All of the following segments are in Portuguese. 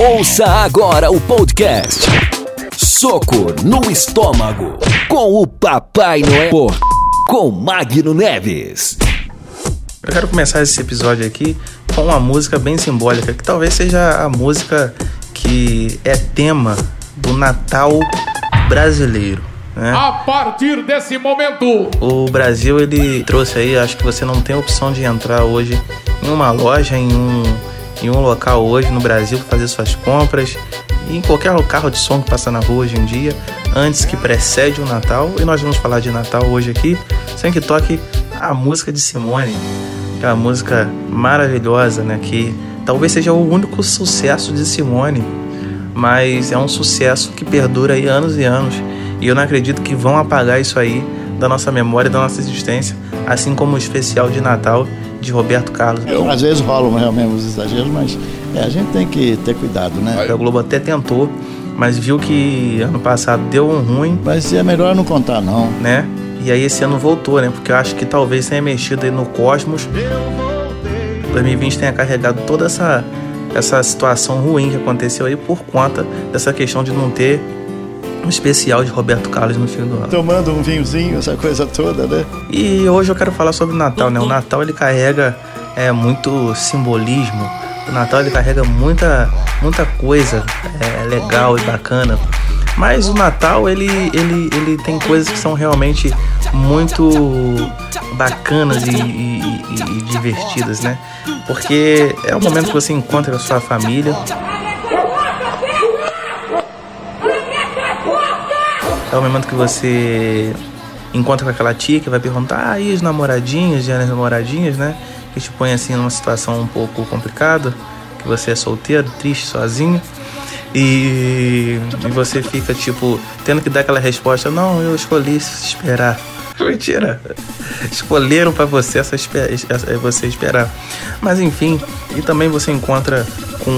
Ouça agora o podcast Soco no Estômago com o Papai Noel com Magno Neves. Eu quero começar esse episódio aqui com uma música bem simbólica, que talvez seja a música que é tema do Natal brasileiro. Né? A partir desse momento, O Brasil ele trouxe aí, acho que você não tem opção de entrar hoje em uma loja, em um, em um local hoje no Brasil para fazer suas compras, e em qualquer carro de som que passa na rua hoje em dia, antes que precede o Natal. E nós vamos falar de Natal hoje aqui, sem que toque a música de Simone, aquela música maravilhosa, né? Que talvez seja o único sucesso de Simone, mas é um sucesso que perdura aí anos e anos. E eu não acredito que vão apagar isso aí da nossa memória, da nossa existência, assim como o especial de Natal de Roberto Carlos. Às vezes rolam realmente os exageros, mas é, a gente tem que ter cuidado, né? A Globo até tentou, mas viu que ano passado deu um ruim, Mas é melhor não contar, não. né? E aí esse ano voltou, né? Porque eu acho que talvez tenha mexido aí no cosmos. 2020 tenha carregado toda essa, essa situação ruim que aconteceu aí por conta dessa questão de não ter um especial de Roberto Carlos no fim do ano. Tomando um vinhozinho, essa coisa toda, né? E hoje eu quero falar sobre o Natal, né? O Natal ele carrega é, muito simbolismo. O Natal ele carrega muita, muita coisa é, legal e bacana. Mas o Natal ele, ele, ele tem coisas que são realmente muito bacanas e, e- e- divertidas, né? Porque é o momento que você encontra a sua família, É o momento que você encontra com aquela tia que vai perguntar, ah, e os namoradinhos, e as namoradinhas, né? Que te põe assim numa situação um pouco complicada, que você é solteiro, triste, sozinho. E, e você fica, tipo, tendo que dar aquela resposta, não, eu escolhi esperar. Mentira. Escolheram pra você essa, essa- você esperar. Mas enfim, e também você encontra com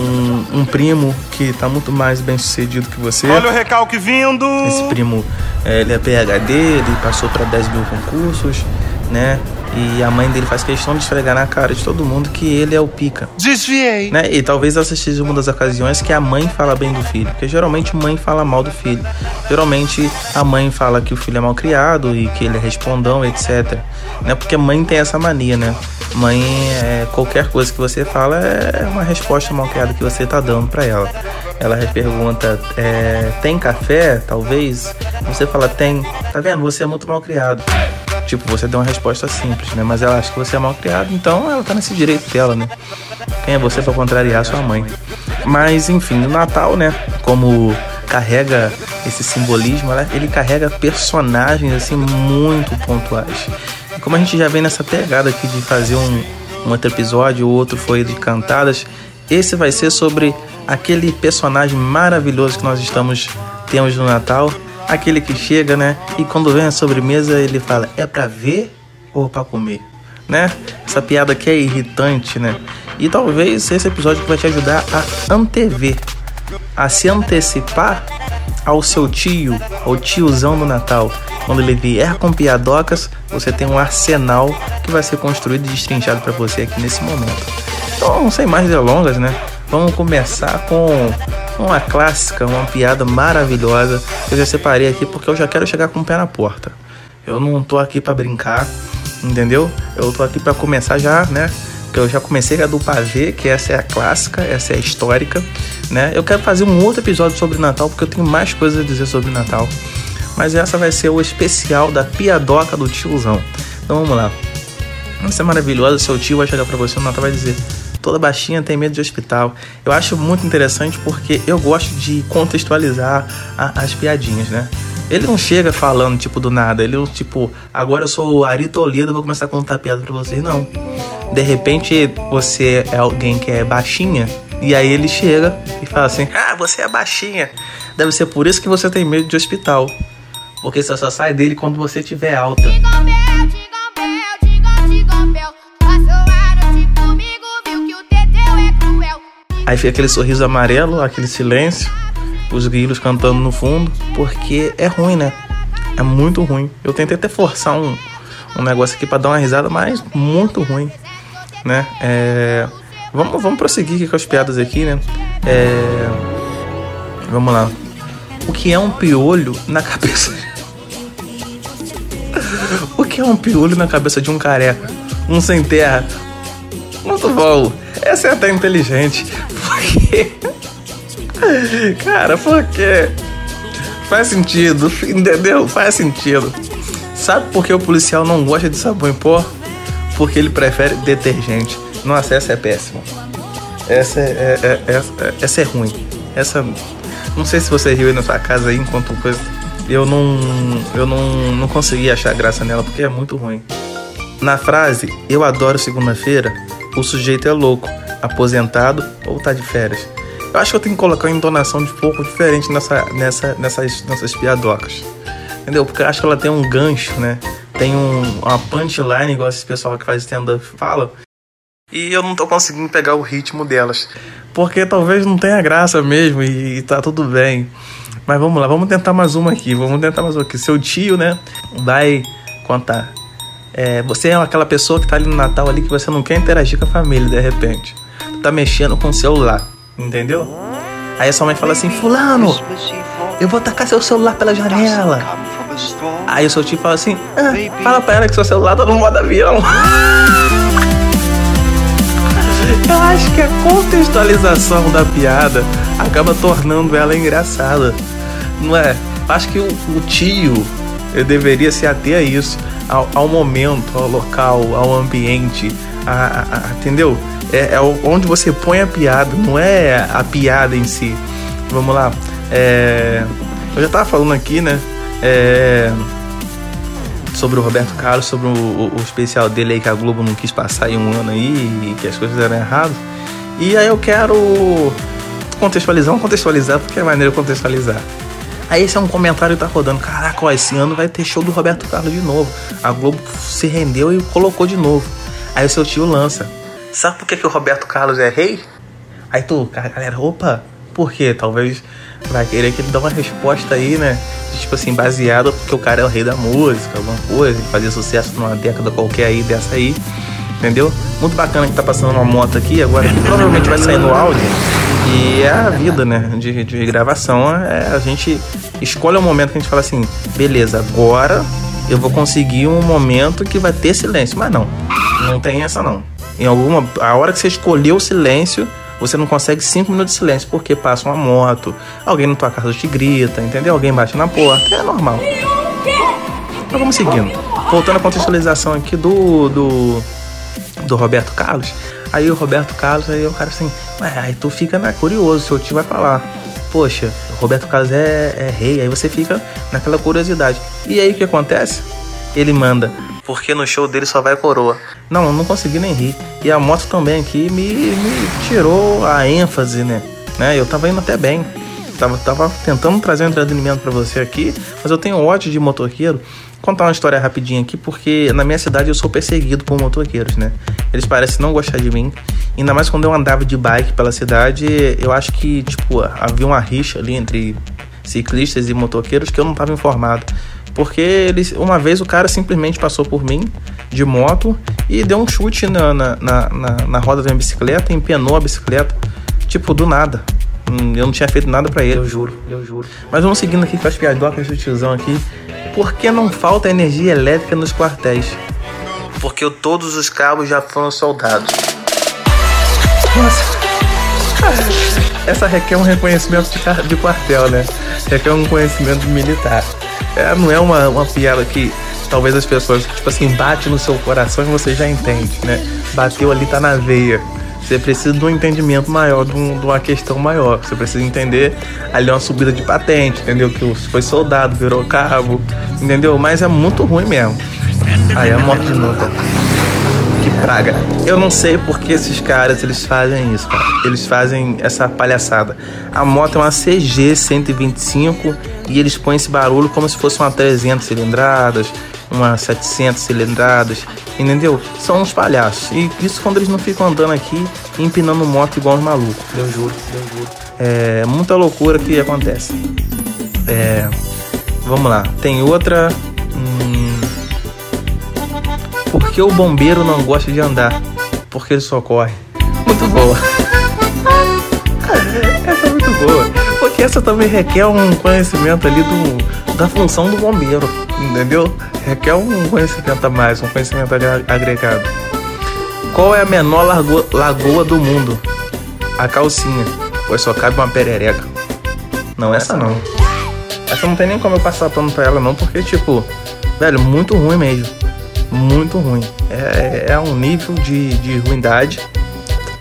um primo que tá muito mais bem sucedido que você. Olha o recalque vindo. Esse primo, é, ele é PhD, ele passou para 10 mil concursos, né? E a mãe dele faz questão de esfregar na cara de todo mundo que ele é o pica, Desviei. né? E talvez essa seja uma das ocasiões que a mãe fala bem do filho, porque geralmente mãe fala mal do filho. Geralmente a mãe fala que o filho é mal criado e que ele é respondão, etc. Né? Porque mãe tem essa mania, né? Mãe, é, qualquer coisa que você fala é uma resposta mal criada que você tá dando para ela. Ela pergunta, é, tem café? Talvez. Você fala, tem. Tá vendo? Você é muito mal criado. Tipo, você deu uma resposta simples, né? Mas ela acha que você é mal criado, então ela tá nesse direito dela, né? Quem é você pra contrariar sua mãe? Mas, enfim, o Natal, né? Como carrega esse simbolismo, ele carrega personagens, assim, muito pontuais. Como a gente já vem nessa pegada aqui de fazer um, um outro episódio, o outro foi de cantadas, esse vai ser sobre aquele personagem maravilhoso que nós estamos temos no Natal, aquele que chega, né? E quando vem a sobremesa, ele fala: "É pra ver ou pra comer?", né? Essa piada aqui é irritante, né? E talvez esse episódio vai te ajudar a antever, a se antecipar ao seu tio, ao tiozão do Natal. Quando ele vier com piadocas, você tem um arsenal que vai ser construído e destrinchado para você aqui nesse momento. Então, sem mais delongas, né? Vamos começar com uma clássica, uma piada maravilhosa que eu já separei aqui porque eu já quero chegar com o pé na porta. Eu não tô aqui para brincar, entendeu? Eu tô aqui para começar já, né? Que eu já comecei a do pavê, que essa é a clássica, essa é a histórica, né? Eu quero fazer um outro episódio sobre Natal porque eu tenho mais coisas a dizer sobre Natal. Mas essa vai ser o especial da piadoca do tiozão. Então vamos lá. Essa é maravilhosa, seu tio vai chegar pra você no Natal vai dizer: toda baixinha tem medo de hospital. Eu acho muito interessante porque eu gosto de contextualizar a- as piadinhas, né? Ele não chega falando, tipo, do nada. Ele, tipo, agora eu sou o Ari Toledo, vou começar a contar piada pra vocês. Não. De repente, você é alguém que é baixinha, e aí ele chega e fala assim: Ah, você é baixinha. Deve ser por isso que você tem medo de hospital. Porque você só sai dele quando você tiver alta. Aí fica aquele sorriso amarelo, aquele silêncio, os grilos cantando no fundo, porque é ruim, né? É muito ruim. Eu tentei até forçar um, um negócio aqui pra dar uma risada, mas muito ruim, né? É, Vamos, vamos prosseguir com as piadas aqui, né? É, Vamos lá. O que é um piolho na cabeça? o que é um piolho na cabeça de um careca? Um sem terra? Muito bom. Essa é até inteligente. Porque. Cara, porque. Faz sentido, entendeu? Faz sentido. Sabe por que o policial não gosta de sabão em pó? Porque ele prefere detergente. Nossa, essa é péssima. Essa é, é, é, é, essa é ruim. Essa. Não sei se você riu aí na sua casa aí enquanto coisa. Eu não. Eu não, não consegui achar graça nela porque é muito ruim. Na frase, eu adoro segunda-feira, o sujeito é louco, aposentado ou tá de férias. Eu acho que eu tenho que colocar uma entonação de pouco diferente nessa, nessa, nessas, nessas piadocas. Entendeu? Porque eu acho que ela tem um gancho, né? Tem um, uma punchline, igual esse pessoal que faz stand-up fala. E eu não tô conseguindo pegar o ritmo delas. Porque talvez não tenha graça mesmo e, e tá tudo bem. Mas vamos lá, vamos tentar mais uma aqui. Vamos tentar mais uma aqui. Seu tio, né? Vai contar. É, você é aquela pessoa que tá ali no Natal ali que você não quer interagir com a família de repente. Tá mexendo com o celular. Entendeu? Aí a sua mãe fala assim: Fulano, eu vou tacar seu celular pela janela. Aí o seu tio fala assim: ah, Fala pra ela que seu celular tá no modo avião. Eu acho que a contextualização da piada acaba tornando ela engraçada. Não é? Acho que o, o tio deveria se ater a isso, ao, ao momento, ao local, ao ambiente, a, a, a, entendeu? É, é, onde você põe a piada, não é a piada em si. Vamos lá. É, eu já tava falando aqui, né? É, sobre o Roberto Carlos, sobre o, o, especial dele aí que a Globo não quis passar em um ano aí e que as coisas eram erradas. E aí eu quero contextualizar, vamos contextualizar porque é maneiro contextualizar. Aí esse é um comentário que tá rodando. Caraca, ó, esse ano vai ter show do Roberto Carlos de novo. A Globo se rendeu e colocou de novo. Aí o seu tio lança. Sabe por que, que o Roberto Carlos é rei? Aí tu, galera, opa, por quê? Talvez vai querer que ele dê uma resposta aí, né? Tipo assim, baseada porque o cara é o rei da música, alguma coisa, ele fazia sucesso numa década qualquer aí, dessa aí, entendeu? Muito bacana que tá passando uma moto aqui, agora provavelmente vai sair no áudio. E é a vida, né? De, de gravação, é a gente escolhe um momento que a gente fala assim, beleza, agora eu vou conseguir um momento que vai ter silêncio. Mas não, não tem essa não. Em alguma. A hora que você escolheu o silêncio, você não consegue cinco minutos de silêncio, porque passa uma moto, alguém na tua casa te grita, entendeu? Alguém bate na porta. É normal. Então vamos seguindo. Voltando à contextualização aqui do. do. do Roberto Carlos. Aí o Roberto Carlos, aí o cara assim, ué, aí tu fica né, curioso, seu tio vai falar. Poxa, Roberto Carlos é, é rei, aí você fica naquela curiosidade. E aí o que acontece? Ele manda, porque no show dele só vai coroa. Não, não consegui nem rir. E a moto também aqui me, me tirou a ênfase, né? né? Eu tava indo até bem. Tava, tava tentando trazer um entretenimento para você aqui, mas eu tenho ódio de motoqueiro. Vou contar uma história rapidinha aqui, porque na minha cidade eu sou perseguido por motoqueiros, né? Eles parecem não gostar de mim. Ainda mais quando eu andava de bike pela cidade, eu acho que, tipo, havia uma rixa ali entre ciclistas e motoqueiros que eu não estava informado. Porque eles, uma vez o cara simplesmente passou por mim de moto e deu um chute na, na, na, na roda da minha bicicleta, empenou a bicicleta, tipo, do nada. Hum, eu não tinha feito nada para ele, eu juro, eu juro. Mas vamos seguindo aqui com as piadocas do tiozão aqui. Por que não falta energia elétrica nos quartéis? Porque todos os cabos já foram soldados. Nossa. Essa requer um reconhecimento de quartel, né? Requer um conhecimento militar. É, não é uma, uma piada que talvez as pessoas, tipo assim, bate no seu coração e você já entende, né? Bateu ali, tá na veia. Você precisa de um entendimento maior, de, um, de uma questão maior. Você precisa entender ali uma subida de patente, entendeu? Que foi soldado, virou cabo, entendeu? Mas é muito ruim mesmo. Aí a moto de novo. Praga. Eu não sei porque esses caras eles fazem isso, cara. Eles fazem essa palhaçada. A moto é uma CG 125 e eles põem esse barulho como se fosse uma 300 cilindradas, uma 700 cilindradas, entendeu? São uns palhaços. E isso quando eles não ficam andando aqui empinando moto igual os malucos. Eu juro, eu juro. É muita loucura que acontece. É, vamos lá. Tem outra. Hum, por que o bombeiro não gosta de andar? Porque ele só corre. Muito boa. Essa é muito boa. Porque que essa também requer um conhecimento ali do, da função do bombeiro, entendeu? Requer um conhecimento a mais, um conhecimento ali agregado. Qual é a menor lagoa, lagoa do mundo? A calcinha, pois só cabe uma perereca. Não, essa não. Essa não tem nem como eu passar pano pra ela não, porque tipo, velho, muito ruim mesmo. Muito ruim. É, é um nível de, de ruindade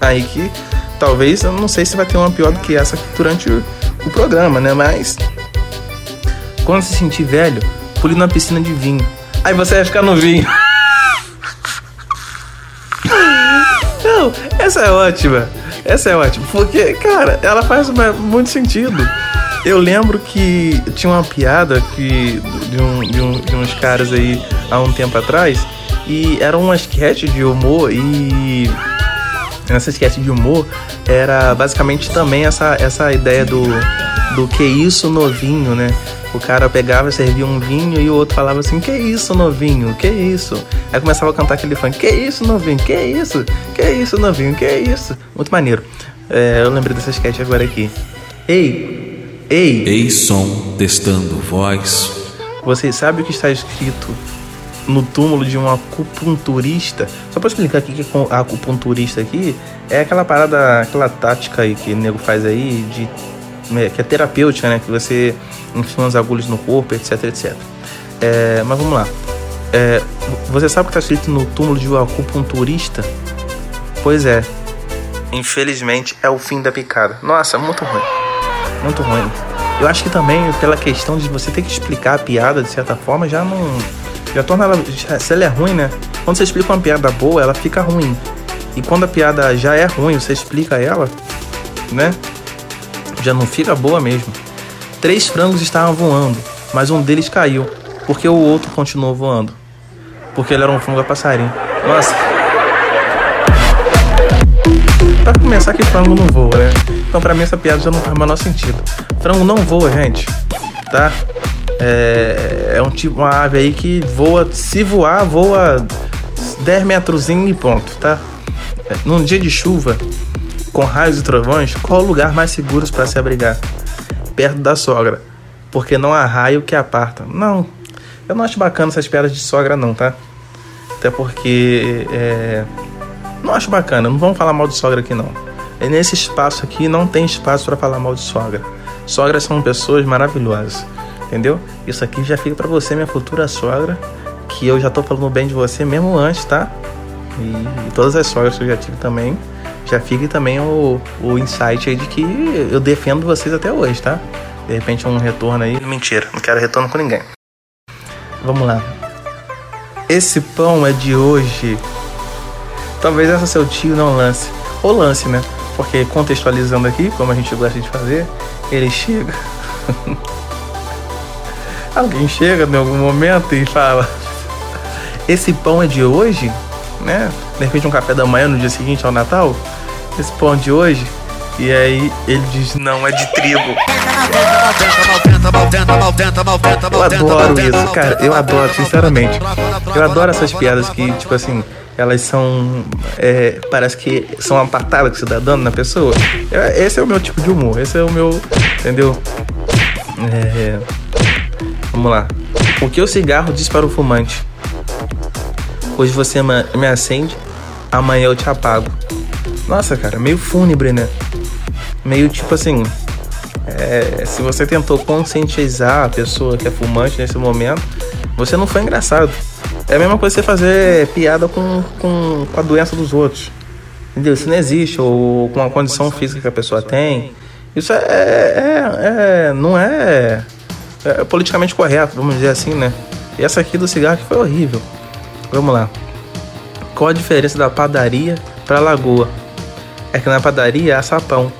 aí que talvez eu não sei se vai ter uma pior do que essa durante o, o programa, né? Mas quando se sentir velho, pule na piscina de vinho. Aí você vai ficar no vinho. Não, essa é ótima. Essa é ótima. Porque, cara, ela faz muito sentido. Eu lembro que tinha uma piada que, de, um, de, um, de uns caras aí há um tempo atrás. E era uma sketch de humor e nessa sketch de humor era basicamente também essa, essa ideia do, do que isso novinho, né? O cara pegava, servia um vinho e o outro falava assim: Que isso, novinho? Que isso? Aí começava a cantar aquele funk: Que isso, novinho? Que isso? Que isso, novinho? Que isso? Muito maneiro. É, eu lembrei dessa sketch agora aqui. Ei, ei. Ei, som, testando voz. Você sabe o que está escrito no túmulo de um acupunturista. Só para explicar aqui que é acupunturista aqui é aquela parada, aquela tática aí que o nego faz aí de né, que é terapêutica, né? Que você enfia umas agulhas no corpo, etc, etc. É, mas vamos lá. É, você sabe o que está escrito no túmulo de um acupunturista? Pois é. Infelizmente é o fim da picada. Nossa, muito ruim. Muito ruim. Eu acho que também pela questão de você ter que explicar a piada de certa forma já não já torna ela. Se ela é ruim, né? Quando você explica uma piada boa, ela fica ruim. E quando a piada já é ruim, você explica ela, né? Já não fica boa mesmo. Três frangos estavam voando, mas um deles caiu, porque o outro continuou voando. Porque ele era um frango a passarinho. Nossa. Pra começar que frango não voa, né? Então pra mim essa piada já não faz o menor sentido. Frango não voa, gente. Tá? É, é um tipo, uma ave aí que voa, se voar, voa 10 metros e ponto, tá? Num dia de chuva, com raios e trovões, qual o lugar mais seguro para se abrigar? Perto da sogra, porque não há raio que aparta. Não, eu não acho bacana essas piadas de sogra, não, tá? Até porque é, não acho bacana, não vamos falar mal de sogra aqui, não. E nesse espaço aqui não tem espaço para falar mal de sogra. Sogras são pessoas maravilhosas entendeu? Isso aqui já fica para você, minha futura sogra, que eu já tô falando bem de você mesmo antes, tá? E, e todas as sogras que eu já tive também, já fique também o, o insight aí de que eu defendo vocês até hoje, tá? De repente um retorno aí. Mentira, não quero retorno com ninguém. Vamos lá. Esse pão é de hoje. Talvez essa seu tio não lance. Ou lance, né? Porque contextualizando aqui, como a gente gosta de fazer, ele chega. Alguém chega em algum momento e fala: Esse pão é de hoje? Né? De repente, um café da manhã no dia seguinte ao Natal. Esse pão é de hoje? E aí ele diz: Não, é de trigo. Eu adoro isso, cara. Eu adoro, sinceramente. Eu adoro essas piadas que, tipo assim, elas são. É, parece que são uma patada que você tá dando na pessoa. Esse é o meu tipo de humor. Esse é o meu. Entendeu? É. Vamos lá. O que o cigarro diz para o fumante? Hoje você me acende, amanhã eu te apago. Nossa, cara, meio fúnebre, né? Meio tipo assim. É, se você tentou conscientizar a pessoa que é fumante nesse momento, você não foi engraçado. É a mesma coisa você fazer piada com, com, com a doença dos outros. Entendeu? Isso não existe, ou com a condição física que a pessoa tem. Isso é, é, é não é é, politicamente correto, vamos dizer assim, né? E essa aqui do cigarro que foi horrível. Vamos lá. Qual a diferença da padaria para lagoa? É que na padaria há sapão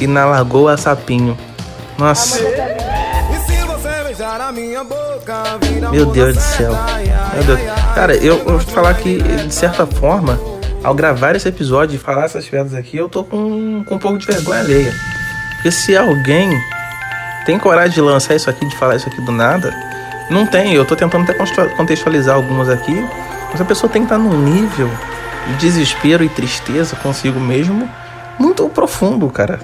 e na lagoa há sapinho. Nossa. Meu Deus do céu. Meu Deus. Cara, eu, eu vou falar que, de certa forma, ao gravar esse episódio e falar essas piadas aqui, eu tô com, com um pouco de vergonha alheia. Porque se alguém tem coragem de lançar isso aqui, de falar isso aqui do nada? Não tem. Eu tô tentando até contextualizar algumas aqui. Mas a pessoa tem que estar num nível de desespero e tristeza consigo mesmo muito profundo, cara.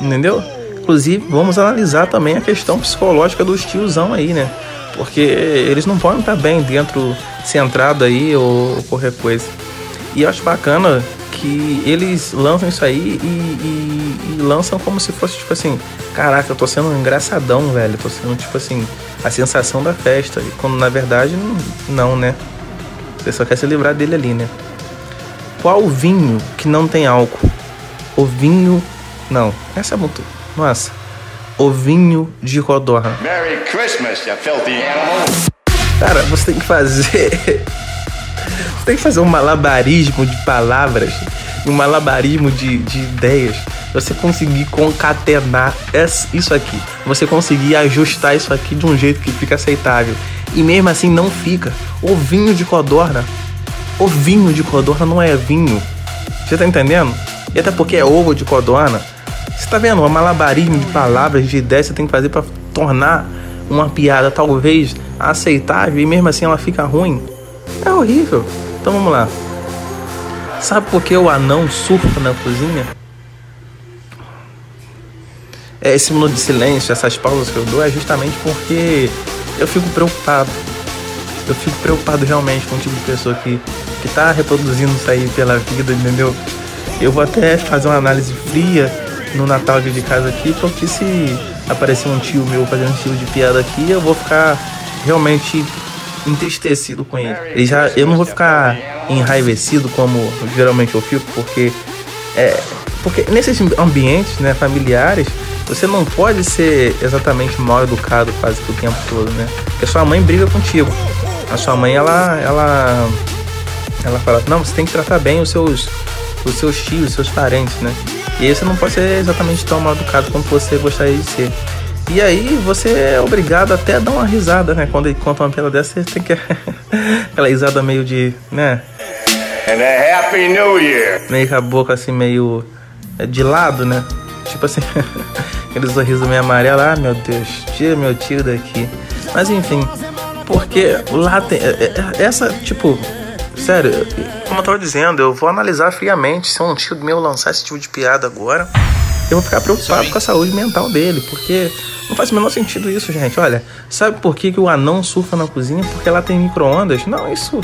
Entendeu? Inclusive, vamos analisar também a questão psicológica dos tiozão aí, né? Porque eles não podem estar bem dentro, centrado aí ou qualquer coisa. E eu acho bacana que eles lançam isso aí e, e, e, lançam como se fosse tipo assim: caraca, eu tô sendo um engraçadão, velho. Tô sendo tipo assim, a sensação da festa. E quando na verdade, não, né? Você só quer se livrar dele ali, né? Qual vinho que não tem álcool? O vinho. Não, essa é muito. Nossa. O vinho de codorna. Merry Christmas, you filthy animal. Cara, você tem que fazer. Tem que fazer um malabarismo de palavras, um malabarismo de, de ideias. Você conseguir concatenar isso aqui. Você conseguir ajustar isso aqui de um jeito que fica aceitável. E mesmo assim não fica. O vinho de codorna. O vinho de codorna não é vinho. Você tá entendendo? E até porque é ovo de codorna. Você tá vendo? Um malabarismo de palavras, de ideias que você tem que fazer para tornar uma piada talvez aceitável e mesmo assim ela fica ruim. É horrível. Então vamos lá. Sabe por que o anão surfa na cozinha? É esse minuto de silêncio, essas pausas que eu dou é justamente porque eu fico preocupado. Eu fico preocupado realmente com o tipo de pessoa que, que tá reproduzindo isso aí pela vida, entendeu? Eu vou até fazer uma análise fria no Natal de casa aqui, porque se aparecer um tio meu fazendo um tipo de piada aqui, eu vou ficar realmente entristecido com ele. ele já, eu não vou ficar enraivecido como geralmente eu fico, porque é, porque nesses ambientes né, familiares você não pode ser exatamente mal educado quase que o tempo todo, né? Porque sua mãe briga contigo. A sua mãe ela ela ela fala: "Não, você tem que tratar bem os seus os seus tios, os seus parentes, né?" E aí você não pode ser exatamente tão mal educado quanto você gostaria de ser. E aí você é obrigado até a dar uma risada, né? Quando ele conta uma piada dessa, você tem que. Aquela risada meio de. né? And a Happy New Year! Meio com a boca assim, meio. é, de lado, né? Tipo assim. aquele sorriso meio amarelo. Ah, meu Deus, tira meu tio daqui. Mas enfim. Porque lá tem. é- é- Essa, tipo. Sério, como eu tava dizendo, eu vou analisar friamente se um tio meu lançar esse tipo de piada agora. Eu vou ficar preocupado com a saúde mental dele, porque não faz o menor sentido isso, gente. Olha, sabe por que, que o anão surfa na cozinha? Porque lá tem micro-ondas? Não, isso.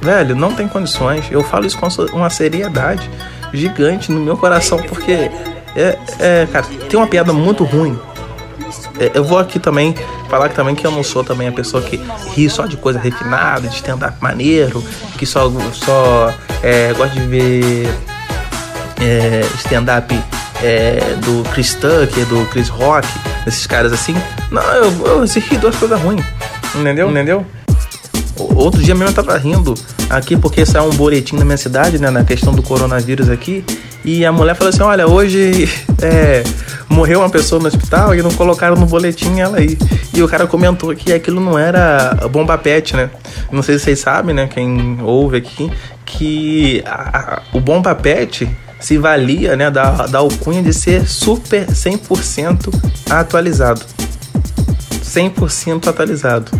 Velho, não tem condições. Eu falo isso com uma seriedade gigante no meu coração, porque. É, é, cara, tem uma piada muito ruim. É, Eu vou aqui também falar que também que eu não sou também a pessoa que ri só de coisa refinada, de stand-up maneiro, que só, só é, gosta de ver é, stand-up é, do Chris Tucker, do Chris Rock, desses caras assim. Não, eu, eu ri duas coisas ruins. Entendeu? Entendeu? O- Outro dia mesmo eu tava rindo aqui porque saiu um boletim na minha cidade, né, na questão do coronavírus aqui, e a mulher falou assim: Olha, hoje é, morreu uma pessoa no hospital e não colocaram no boletim ela aí. E o cara comentou que aquilo não era bomba pet, né? Não sei se vocês sabem, né, quem ouve aqui, que a- a- o bomba pet se valia, né, da, da alcunha de ser super 100% atualizado. 100% atualizado.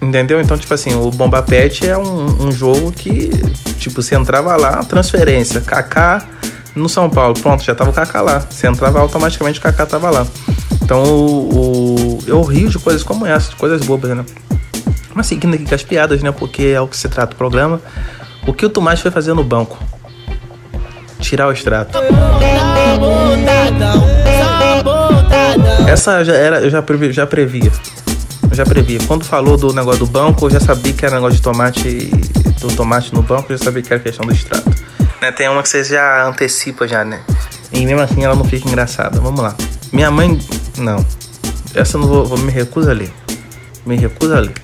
Entendeu? Então, tipo assim, o Bomba Pet é um, um jogo que, tipo, você entrava lá, transferência, Kaká no São Paulo, pronto, já tava o Kaká lá. Você entrava automaticamente, o Kaká tava lá. Então, o, o- eu rio de coisas como essa, de coisas bobas, né? Mas seguindo aqui com as piadas, né? Porque é o que se trata o programa. O que o Tomás foi fazer no banco? Tirar o extrato. Essa já era, eu já, previ, já previa. Eu já previa. Quando falou do negócio do banco, eu já sabia que era negócio de tomate, do tomate no banco, eu já sabia que era questão do extrato. Né, tem uma que você já antecipa já, né? E mesmo assim ela não fica engraçada. Vamos lá. Minha mãe. Não. Essa eu não vou, vou me recusa a ler. Me recusa a ler.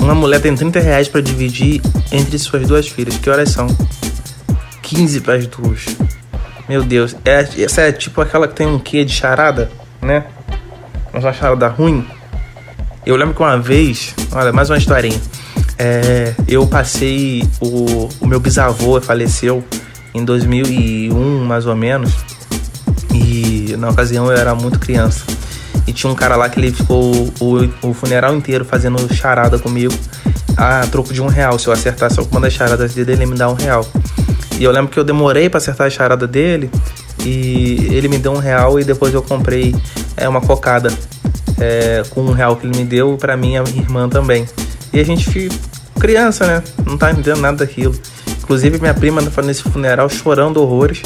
Uma mulher tem 30 reais pra dividir entre suas duas filhas. Que horas são? 15 para as duas. Meu Deus. É, essa é tipo aquela que tem um quê de charada, né? Mas uma charada ruim. Eu lembro que uma vez, olha, mais uma historinha. É, eu passei. O, o meu bisavô faleceu em 2001, mais ou menos. E na ocasião eu era muito criança. E tinha um cara lá que ele ficou o, o funeral inteiro fazendo charada comigo a troco de um real. Se eu acertasse alguma das charadas dele, ele me dá um real. E eu lembro que eu demorei pra acertar a charada dele. E ele me deu um real e depois eu comprei é, uma cocada é, com um real que ele me deu pra minha irmã também. E a gente, criança, né? Não tá entendendo nada daquilo. Inclusive, minha prima foi nesse funeral chorando horrores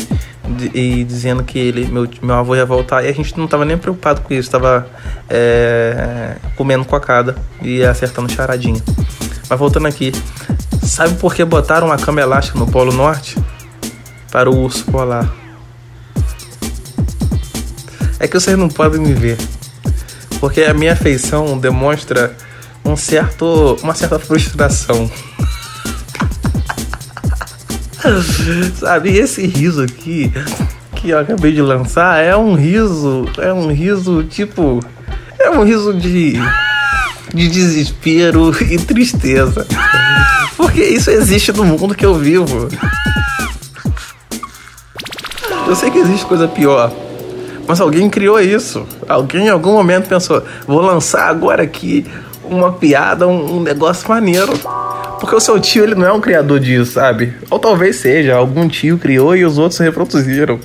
e dizendo que ele, meu, meu avô ia voltar. E a gente não tava nem preocupado com isso, tava é, comendo cocada e acertando charadinha. Mas voltando aqui, sabe por que botaram uma cama elástica no Polo Norte? Para o urso polar. É que vocês não podem me ver. Porque a minha feição demonstra um certo, uma certa frustração. Sabe, esse riso aqui que eu acabei de lançar é um riso, é um riso tipo, é um riso de de desespero e tristeza. Porque isso existe no mundo que eu vivo. Eu sei que existe coisa pior. Mas alguém criou isso. Alguém em algum momento pensou: vou lançar agora aqui uma piada, um, um negócio maneiro. Porque o seu tio ele não é um criador disso, sabe? Ou talvez seja, algum tio criou e os outros reproduziram.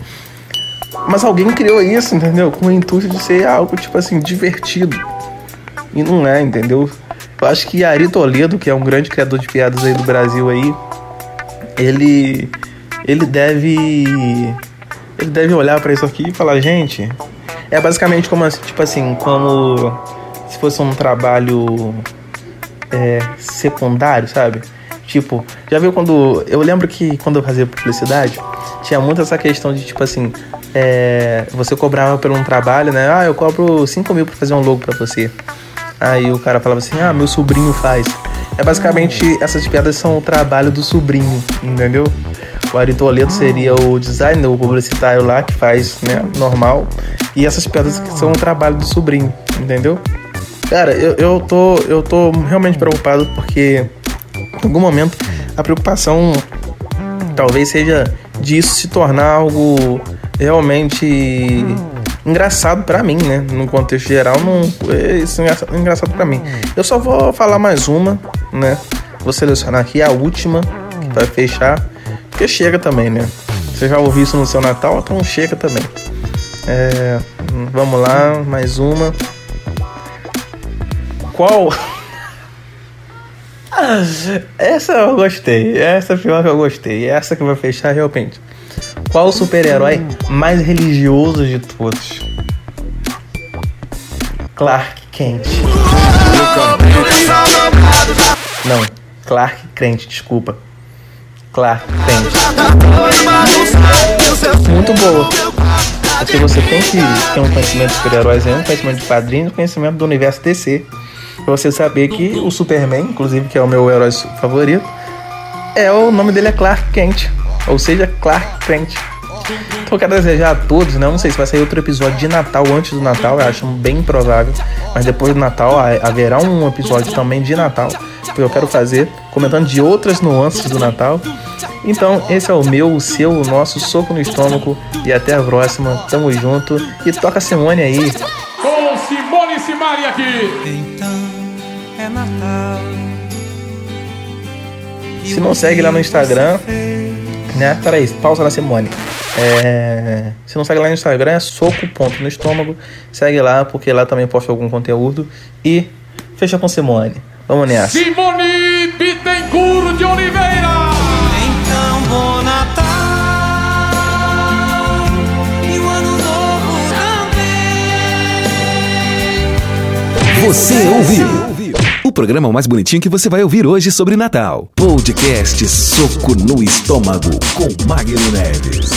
Mas alguém criou isso, entendeu? Com o intuito de ser algo, tipo assim, divertido. E não é, entendeu? Eu acho que Ari Toledo, que é um grande criador de piadas aí do Brasil aí, ele ele deve ele deve olhar pra isso aqui e falar, gente, é basicamente como tipo assim, como se fosse um trabalho é, secundário, sabe? Tipo, já viu quando. Eu lembro que quando eu fazia publicidade, tinha muito essa questão de tipo assim. é, você cobrava por um trabalho, né? Ah, eu cobro 5 mil pra fazer um logo pra você. Aí o cara falava assim: Ah, meu sobrinho faz. É basicamente essas piadas são o trabalho do sobrinho, entendeu? O Ari Toledo seria o designer, o publicitário lá que faz, né, normal. E essas piadas são o trabalho do sobrinho, entendeu? Cara, eu, eu, tô, eu tô realmente preocupado porque em algum momento a preocupação talvez seja disso se tornar algo realmente engraçado pra mim, né? No contexto geral, não é isso engraçado, engraçado pra mim. Eu só vou falar mais uma, né? Vou selecionar aqui a última que vai fechar, porque chega também, né? Você já ouviu isso no seu Natal, então chega também. É, vamos lá, mais uma. Qual? Essa eu gostei. Essa foi uma que eu gostei. Essa que vai fechar realmente. Qual o super-herói mais religioso de todos? Clark Kent. Não, Clark Kent, desculpa. Clark Kent. Muito boa. Porque você tem que ter um conhecimento de super-heróis aí, um conhecimento de quadrinhos, um conhecimento do universo DC. Pra você saber que o Superman, inclusive, que é o meu herói favorito, é o nome dele é Clark Kent. Ou seja, Clark Kent. Então eu quero desejar a todos, né? Eu não sei se vai sair outro episódio de Natal antes do Natal, eu acho bem provável. Mas depois do Natal ha- haverá um episódio também de Natal, que eu quero fazer, comentando de outras nuances do Natal. Então, esse é o meu, o seu, o nosso soco no estômago. E até a próxima. Tamo junto. E toca a Simone aí. Com Simone Simari aqui. Se não segue lá no Instagram, né? Peraí, pausa na Simone. É, se não segue lá no Instagram, é soco ponto no estômago. Segue lá, porque lá também posto algum conteúdo. E fecha com Simone. Vamos nessa. Simone Bittencourt de Oliveira. Então bom Natal e o ano novo também. Você ouviu? O programa mais bonitinho que você vai ouvir hoje sobre Natal. Podcast Soco no Estômago com Magno Neves.